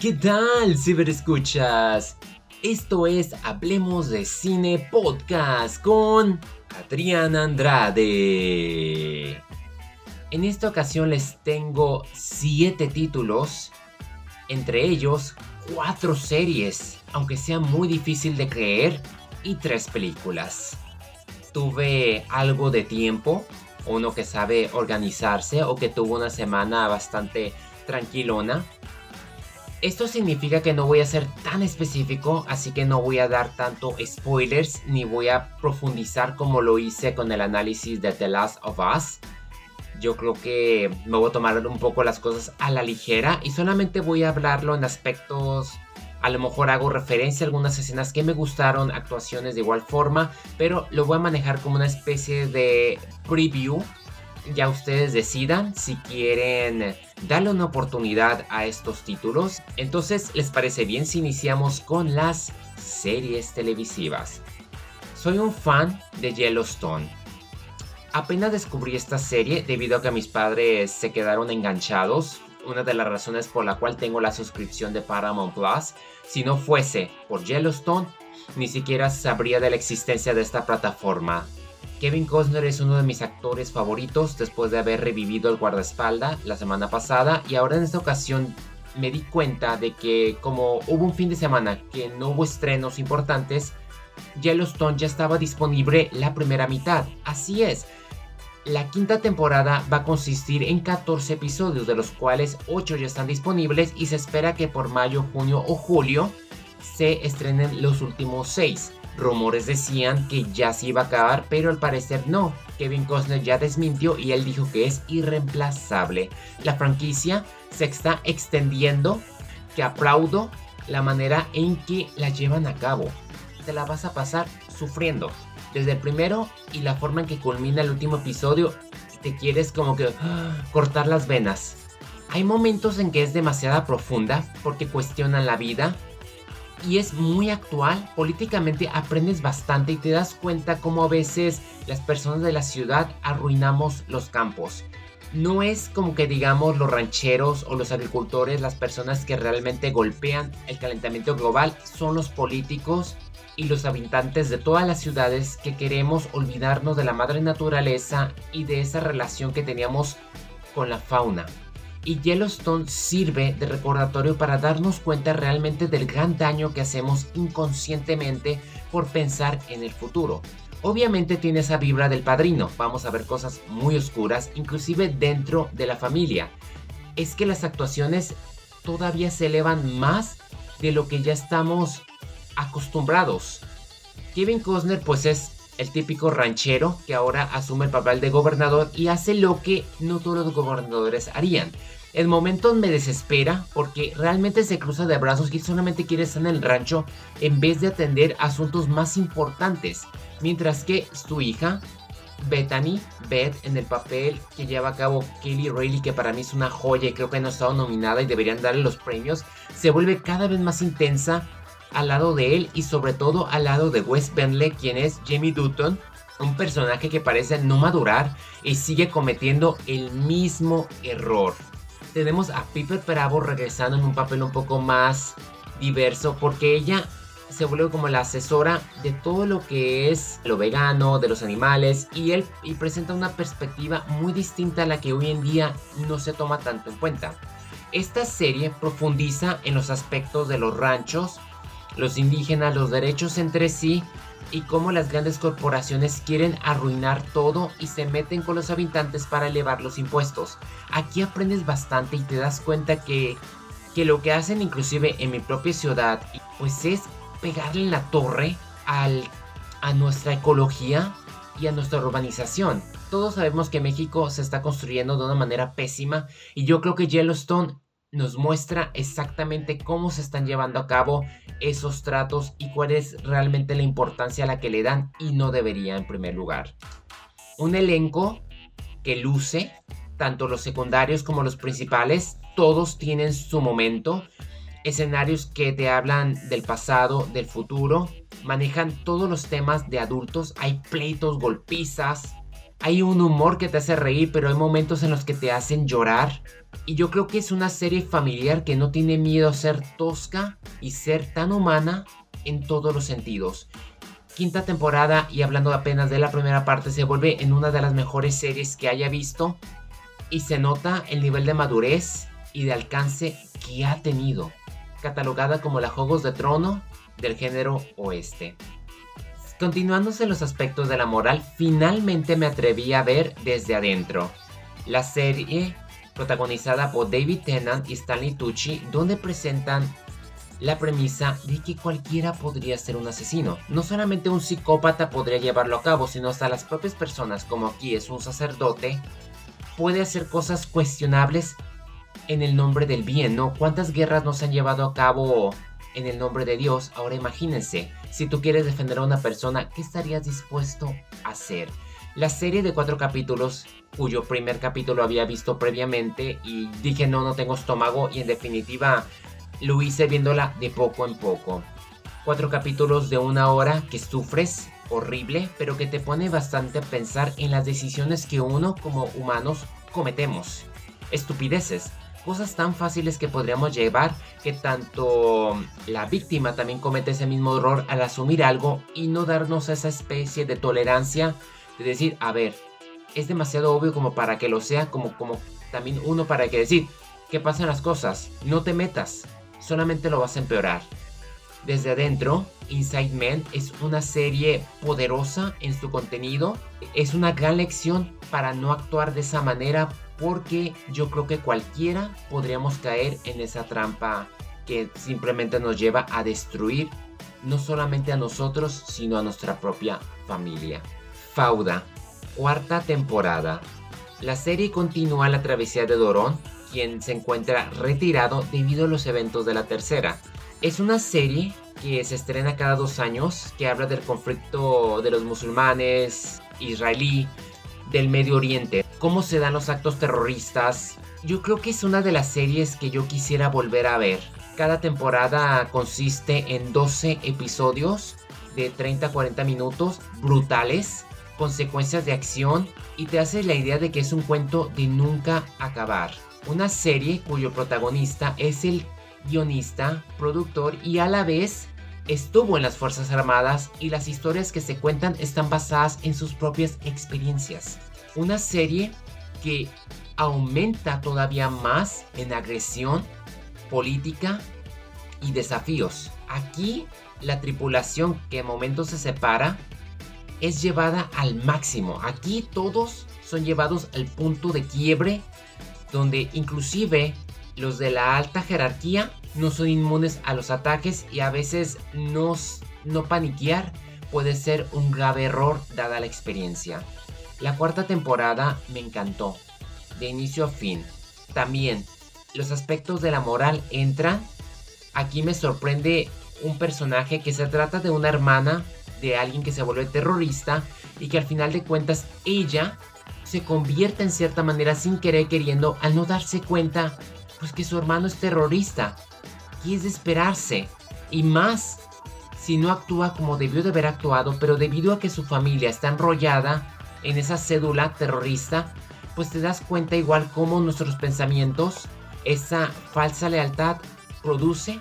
¿Qué tal, ciberescuchas? Esto es Hablemos de Cine Podcast con Adriana Andrade. En esta ocasión les tengo 7 títulos, entre ellos 4 series, aunque sea muy difícil de creer, y 3 películas. Tuve algo de tiempo, uno que sabe organizarse o que tuvo una semana bastante tranquilona esto significa que no voy a ser tan específico, así que no voy a dar tanto spoilers ni voy a profundizar como lo hice con el análisis de The Last of Us. Yo creo que me voy a tomar un poco las cosas a la ligera y solamente voy a hablarlo en aspectos a lo mejor hago referencia a algunas escenas que me gustaron, actuaciones de igual forma, pero lo voy a manejar como una especie de preview ya ustedes decidan si quieren darle una oportunidad a estos títulos. Entonces, ¿les parece bien si iniciamos con las series televisivas? Soy un fan de Yellowstone. Apenas descubrí esta serie debido a que mis padres se quedaron enganchados. Una de las razones por la cual tengo la suscripción de Paramount Plus. Si no fuese por Yellowstone, ni siquiera sabría de la existencia de esta plataforma. Kevin Costner es uno de mis actores favoritos después de haber revivido el guardaespalda la semana pasada y ahora en esta ocasión me di cuenta de que como hubo un fin de semana que no hubo estrenos importantes, Yellowstone ya estaba disponible la primera mitad. Así es, la quinta temporada va a consistir en 14 episodios, de los cuales 8 ya están disponibles y se espera que por mayo, junio o julio se estrenen los últimos 6. Rumores decían que ya se iba a acabar, pero al parecer no. Kevin Costner ya desmintió y él dijo que es irreemplazable. La franquicia se está extendiendo, que aplaudo la manera en que la llevan a cabo. Te la vas a pasar sufriendo. Desde el primero y la forma en que culmina el último episodio, te quieres como que cortar las venas. Hay momentos en que es demasiado profunda porque cuestionan la vida, y es muy actual. Políticamente aprendes bastante y te das cuenta cómo a veces las personas de la ciudad arruinamos los campos. No es como que digamos los rancheros o los agricultores las personas que realmente golpean el calentamiento global, son los políticos y los habitantes de todas las ciudades que queremos olvidarnos de la madre naturaleza y de esa relación que teníamos con la fauna y Yellowstone sirve de recordatorio para darnos cuenta realmente del gran daño que hacemos inconscientemente por pensar en el futuro. Obviamente tiene esa vibra del padrino, vamos a ver cosas muy oscuras, inclusive dentro de la familia. Es que las actuaciones todavía se elevan más de lo que ya estamos acostumbrados. Kevin Costner pues es el típico ranchero que ahora asume el papel de gobernador y hace lo que no todos los gobernadores harían. En momentos me desespera porque realmente se cruza de brazos y solamente quiere estar en el rancho en vez de atender asuntos más importantes. Mientras que su hija, Bethany, Beth, en el papel que lleva a cabo Kelly Rayleigh, que para mí es una joya y creo que no ha estado nominada y deberían darle los premios, se vuelve cada vez más intensa al lado de él y sobre todo al lado de Wes Bentley, quien es Jamie Dutton, un personaje que parece no madurar y sigue cometiendo el mismo error. Tenemos a Piper Bravo regresando en un papel un poco más diverso porque ella se vuelve como la asesora de todo lo que es lo vegano, de los animales y él y presenta una perspectiva muy distinta a la que hoy en día no se toma tanto en cuenta. Esta serie profundiza en los aspectos de los ranchos, los indígenas, los derechos entre sí y cómo las grandes corporaciones quieren arruinar todo y se meten con los habitantes para elevar los impuestos. Aquí aprendes bastante y te das cuenta que, que lo que hacen inclusive en mi propia ciudad pues es pegarle la torre al, a nuestra ecología y a nuestra urbanización. Todos sabemos que México se está construyendo de una manera pésima y yo creo que Yellowstone nos muestra exactamente cómo se están llevando a cabo esos tratos y cuál es realmente la importancia a la que le dan y no debería en primer lugar. Un elenco que luce, tanto los secundarios como los principales, todos tienen su momento, escenarios que te hablan del pasado, del futuro, manejan todos los temas de adultos, hay pleitos, golpizas, Hay un humor que te hace reír, pero hay momentos en los que te hacen llorar. Y yo creo que es una serie familiar que no tiene miedo a ser tosca y ser tan humana en todos los sentidos. Quinta temporada y hablando apenas de la primera parte se vuelve en una de las mejores series que haya visto y se nota el nivel de madurez y de alcance que ha tenido, catalogada como la Juegos de Trono del género oeste. Continuándose los aspectos de la moral, finalmente me atreví a ver desde adentro. La serie protagonizada por David Tennant y Stanley Tucci, donde presentan la premisa de que cualquiera podría ser un asesino. No solamente un psicópata podría llevarlo a cabo, sino hasta las propias personas, como aquí es un sacerdote, puede hacer cosas cuestionables en el nombre del bien, ¿no? ¿Cuántas guerras nos han llevado a cabo en el nombre de Dios? Ahora imagínense, si tú quieres defender a una persona, ¿qué estarías dispuesto a hacer? La serie de cuatro capítulos, cuyo primer capítulo había visto previamente y dije no, no tengo estómago y en definitiva lo hice viéndola de poco en poco. Cuatro capítulos de una hora que sufres horrible, pero que te pone bastante a pensar en las decisiones que uno como humanos cometemos. Estupideces, cosas tan fáciles que podríamos llevar que tanto la víctima también comete ese mismo error al asumir algo y no darnos esa especie de tolerancia de decir, a ver, es demasiado obvio como para que lo sea, como, como también uno para que decir, ¿qué pasan las cosas? No te metas, solamente lo vas a empeorar. Desde adentro, Inside Man es una serie poderosa en su contenido. Es una gran lección para no actuar de esa manera porque yo creo que cualquiera podríamos caer en esa trampa que simplemente nos lleva a destruir no solamente a nosotros, sino a nuestra propia familia. Fauda, cuarta temporada. La serie continúa la travesía de Dorón, quien se encuentra retirado debido a los eventos de la tercera. Es una serie que se estrena cada dos años, que habla del conflicto de los musulmanes, israelí, del Medio Oriente, cómo se dan los actos terroristas. Yo creo que es una de las series que yo quisiera volver a ver. Cada temporada consiste en 12 episodios de 30 a 40 minutos brutales, consecuencias de acción y te hace la idea de que es un cuento de nunca acabar. Una serie cuyo protagonista es el guionista, productor y a la vez estuvo en las Fuerzas Armadas y las historias que se cuentan están basadas en sus propias experiencias. Una serie que aumenta todavía más en agresión, política y desafíos. Aquí la tripulación que en momentos se separa es llevada al máximo. Aquí todos son llevados al punto de quiebre donde inclusive los de la alta jerarquía no son inmunes a los ataques y a veces no, no paniquear puede ser un grave error dada la experiencia. La cuarta temporada me encantó, de inicio a fin. También los aspectos de la moral entran. Aquí me sorprende un personaje que se trata de una hermana de alguien que se vuelve terrorista y que al final de cuentas ella se convierte en cierta manera sin querer queriendo al no darse cuenta pues que su hermano es terrorista. Y es de esperarse. Y más si no actúa como debió de haber actuado, pero debido a que su familia está enrollada en esa cédula terrorista, pues te das cuenta igual como nuestros pensamientos, esa falsa lealtad produce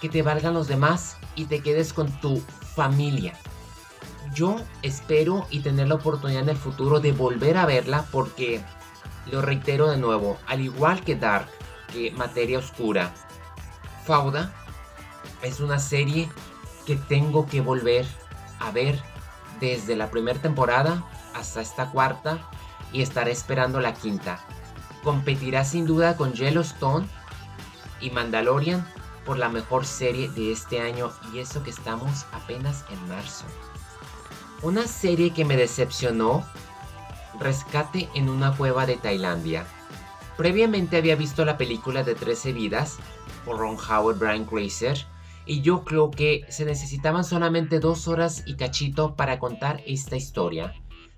que te valgan los demás y te quedes con tu familia yo espero y tener la oportunidad en el futuro de volver a verla porque, lo reitero de nuevo, al igual que Dark, que Materia Oscura, Fauda es una serie que tengo que volver a ver desde la primera temporada hasta esta cuarta y estaré esperando la quinta. Competirá sin duda con Yellowstone y Mandalorian por la mejor serie de este año y eso que estamos apenas en marzo. Una serie que me decepcionó, Rescate en una cueva de Tailandia. Previamente había visto la película de 13 vidas por Ron Howard, Brian Grazer, y yo creo que se necesitaban solamente dos horas y cachito para contar esta historia.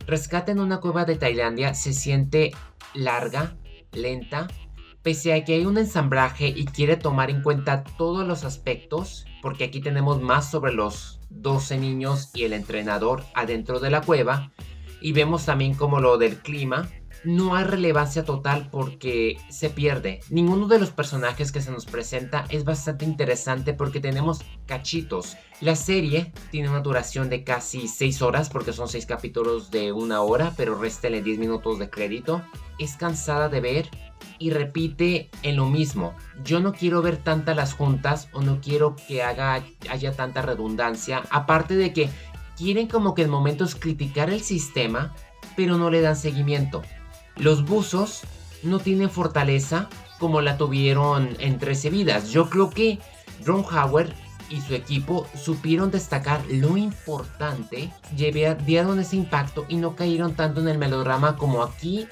Rescate en una cueva de Tailandia se siente larga, lenta, pese a que hay un ensamblaje y quiere tomar en cuenta todos los aspectos, porque aquí tenemos más sobre los 12 niños y el entrenador adentro de la cueva, Y vemos también como lo del clima no hay relevancia total porque se pierde. Ninguno de los personajes que se nos presenta es bastante interesante porque tenemos cachitos. La serie tiene una duración de casi 6 horas porque son 6 capítulos de una hora, pero réstele 10 minutos de crédito. Es cansada de ver y repite en lo mismo. Yo no quiero ver tantas las juntas o no quiero que haga, haya tanta redundancia. Aparte de que quieren como que en momentos criticar el sistema, pero no le dan seguimiento. Los buzos no tienen fortaleza como la tuvieron en 13 vidas. Yo creo que Ron Howard y su equipo supieron destacar lo importante, dieron ese impacto y no cayeron tanto en el melodrama como aquí.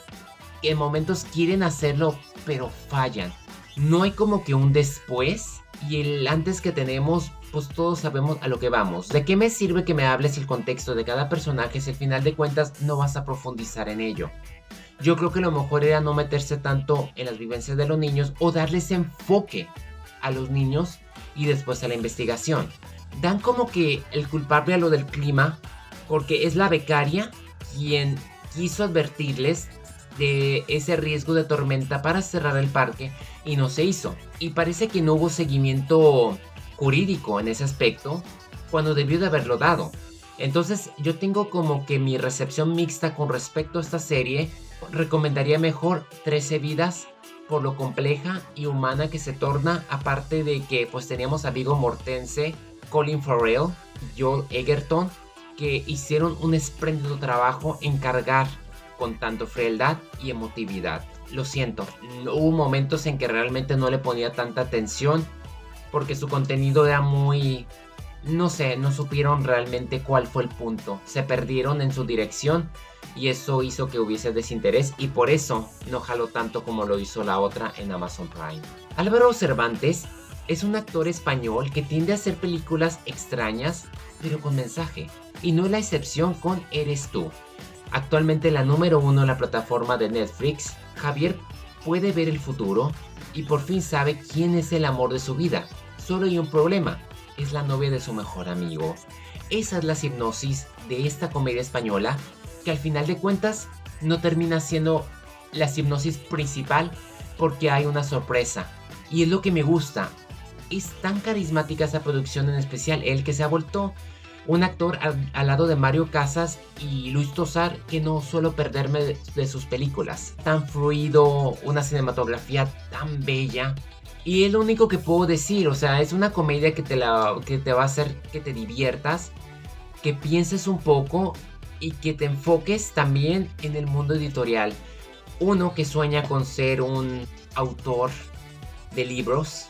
En momentos quieren hacerlo, pero fallan. No hay como que un después y el antes que tenemos, pues todos sabemos a lo que vamos. ¿De qué me sirve que me hables el contexto de cada personaje si al final de cuentas no vas a profundizar en ello? Yo creo que lo mejor era no meterse tanto en las vivencias de los niños o darles enfoque a los niños y después a la investigación. Dan como que el culpable a lo del clima porque es la becaria quien quiso advertirles de ese riesgo de tormenta para cerrar el parque y no se hizo. Y parece que no hubo seguimiento jurídico en ese aspecto cuando debió de haberlo dado. Entonces yo tengo como que mi recepción mixta con respecto a esta serie recomendaría mejor 13 vidas por lo compleja y humana que se torna, aparte de que pues teníamos a Vigo Mortense, Colin Farrell, Joel Egerton, que hicieron un espléndido trabajo en cargar con tanto frialdad y emotividad. Lo siento, hubo momentos en que realmente no le ponía tanta atención porque su contenido era muy... No sé, no supieron realmente cuál fue el punto. Se perdieron en su dirección y eso hizo que hubiese desinterés y por eso no jaló tanto como lo hizo la otra en Amazon Prime. Álvaro Cervantes es un actor español que tiende a hacer películas extrañas pero con mensaje y no es la excepción con Eres tú. Actualmente la número uno en la plataforma de Netflix, Javier puede ver el futuro y por fin sabe quién es el amor de su vida. Solo hay un problema, es la novia de su mejor amigo. Esa es la hipnosis de esta comedia española que al final de cuentas no termina siendo la hipnosis principal porque hay una sorpresa. Y es lo que me gusta. Es tan carismática esa producción en especial, el que se ha vuelto un actor al, lado de Mario Casas y Luis Tosar que no suelo perderme de, de, sus películas. Tan fluido, una cinematografía tan bella. Y es lo único que puedo decir, o sea, es una comedia que te, la, que te va a hacer que te diviertas, que pienses un poco y que te enfoques también en el mundo editorial. Uno que sueña con ser un autor de libros.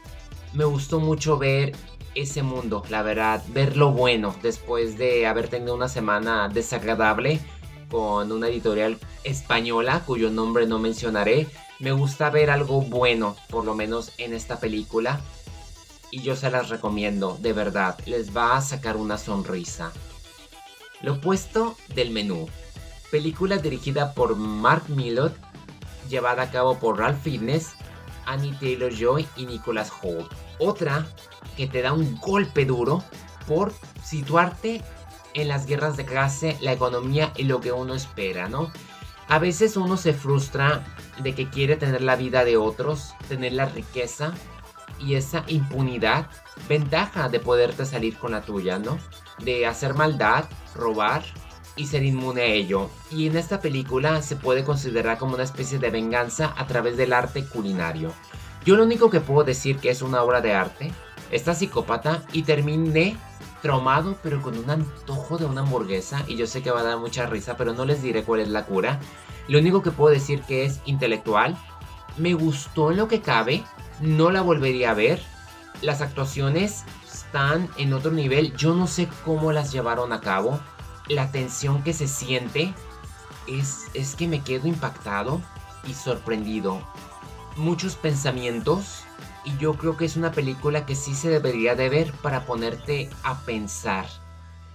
Me gustó mucho ver ese mundo, la verdad, ver lo bueno después de haber tenido una semana desagradable con una editorial española cuyo nombre no mencionaré. Me gusta ver algo bueno, por lo menos en esta película. Y yo se las recomiendo, de verdad, les va a sacar una sonrisa. Lo opuesto del menú. Película dirigida por Mark Millot, llevada a cabo por Ralph Fitness, Annie Taylor Joy y Nicholas Holt. Otra que te da un golpe duro por situarte en las guerras de clase, la economía y lo que uno espera, ¿no? A veces uno se frustra de que quiere tener la vida de otros, tener la riqueza y esa impunidad, ventaja de poderte salir con la tuya, ¿no? De hacer maldad robar y ser inmune a ello. Y en esta película se puede considerar como una especie de venganza a través del arte culinario. Yo lo único que puedo decir que es una obra de arte, esta psicópata, y terminé traumado pero con un antojo de una hamburguesa y yo sé que va a dar mucha risa pero no les diré cuál es la cura. Lo único que puedo decir que es intelectual, me gustó en lo que cabe, no la volvería a ver. Las actuaciones están en otro nivel. Yo no sé cómo las llevaron a cabo. La tensión que se siente es, es que me quedo impactado y sorprendido. Muchos pensamientos y yo creo que es una película que sí se debería de ver para ponerte a pensar.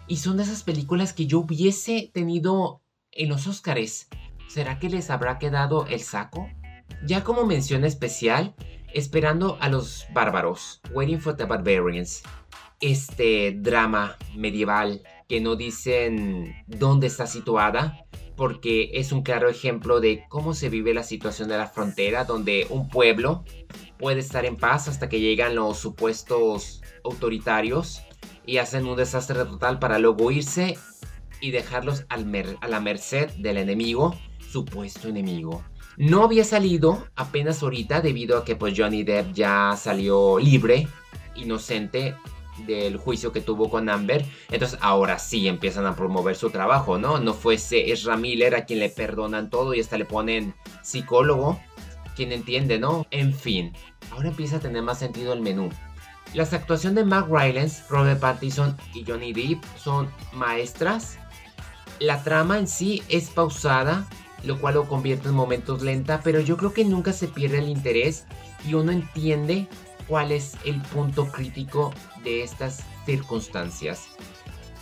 Y son de esas películas que yo hubiese tenido en los Oscars. ¿Será que les habrá quedado el saco? Ya como mención especial, esperando a los bárbaros, Waiting for the Barbarians, este drama medieval que no dicen dónde está situada, porque es un claro ejemplo de cómo se vive la situación de la frontera, donde un pueblo puede estar en paz hasta que llegan los supuestos autoritarios y hacen un desastre total para luego irse y dejarlos a la merced del enemigo, supuesto enemigo. No había salido apenas ahorita debido a que pues Johnny Depp ya salió libre, inocente del juicio que tuvo con Amber. Entonces ahora sí empiezan a promover su trabajo, ¿no? No fuese Ezra Miller a quien le perdonan todo y hasta le ponen psicólogo. Quien entiende, ¿no? En fin, ahora empieza a tener más sentido el menú. Las actuaciones de Mark Rylance, Robert Pattinson y Johnny Depp son maestras. La trama en sí es pausada, lo cual lo convierte en momentos lenta, pero yo creo que nunca se pierde el interés y uno entiende cuál es el punto crítico de estas circunstancias.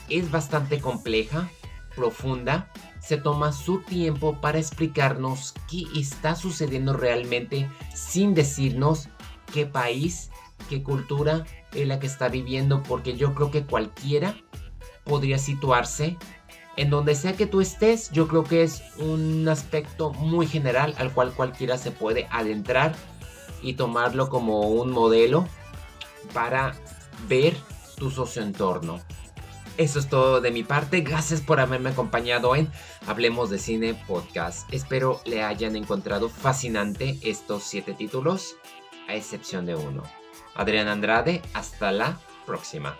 Es bastante compleja, profunda, se toma su tiempo para explicarnos qué está sucediendo realmente sin decirnos qué país, qué cultura es la que está viviendo, porque yo creo que cualquiera podría situarse en donde sea que tú estés, yo creo que es un aspecto muy general al cual cualquiera se puede adentrar y tomarlo como un modelo para ver tu socioentorno. Eso es todo de mi parte. Gracias por haberme acompañado en Hablemos de Cine Podcast. Espero le hayan encontrado fascinante estos siete títulos, a excepción de uno. Adrián Andrade, hasta la próxima.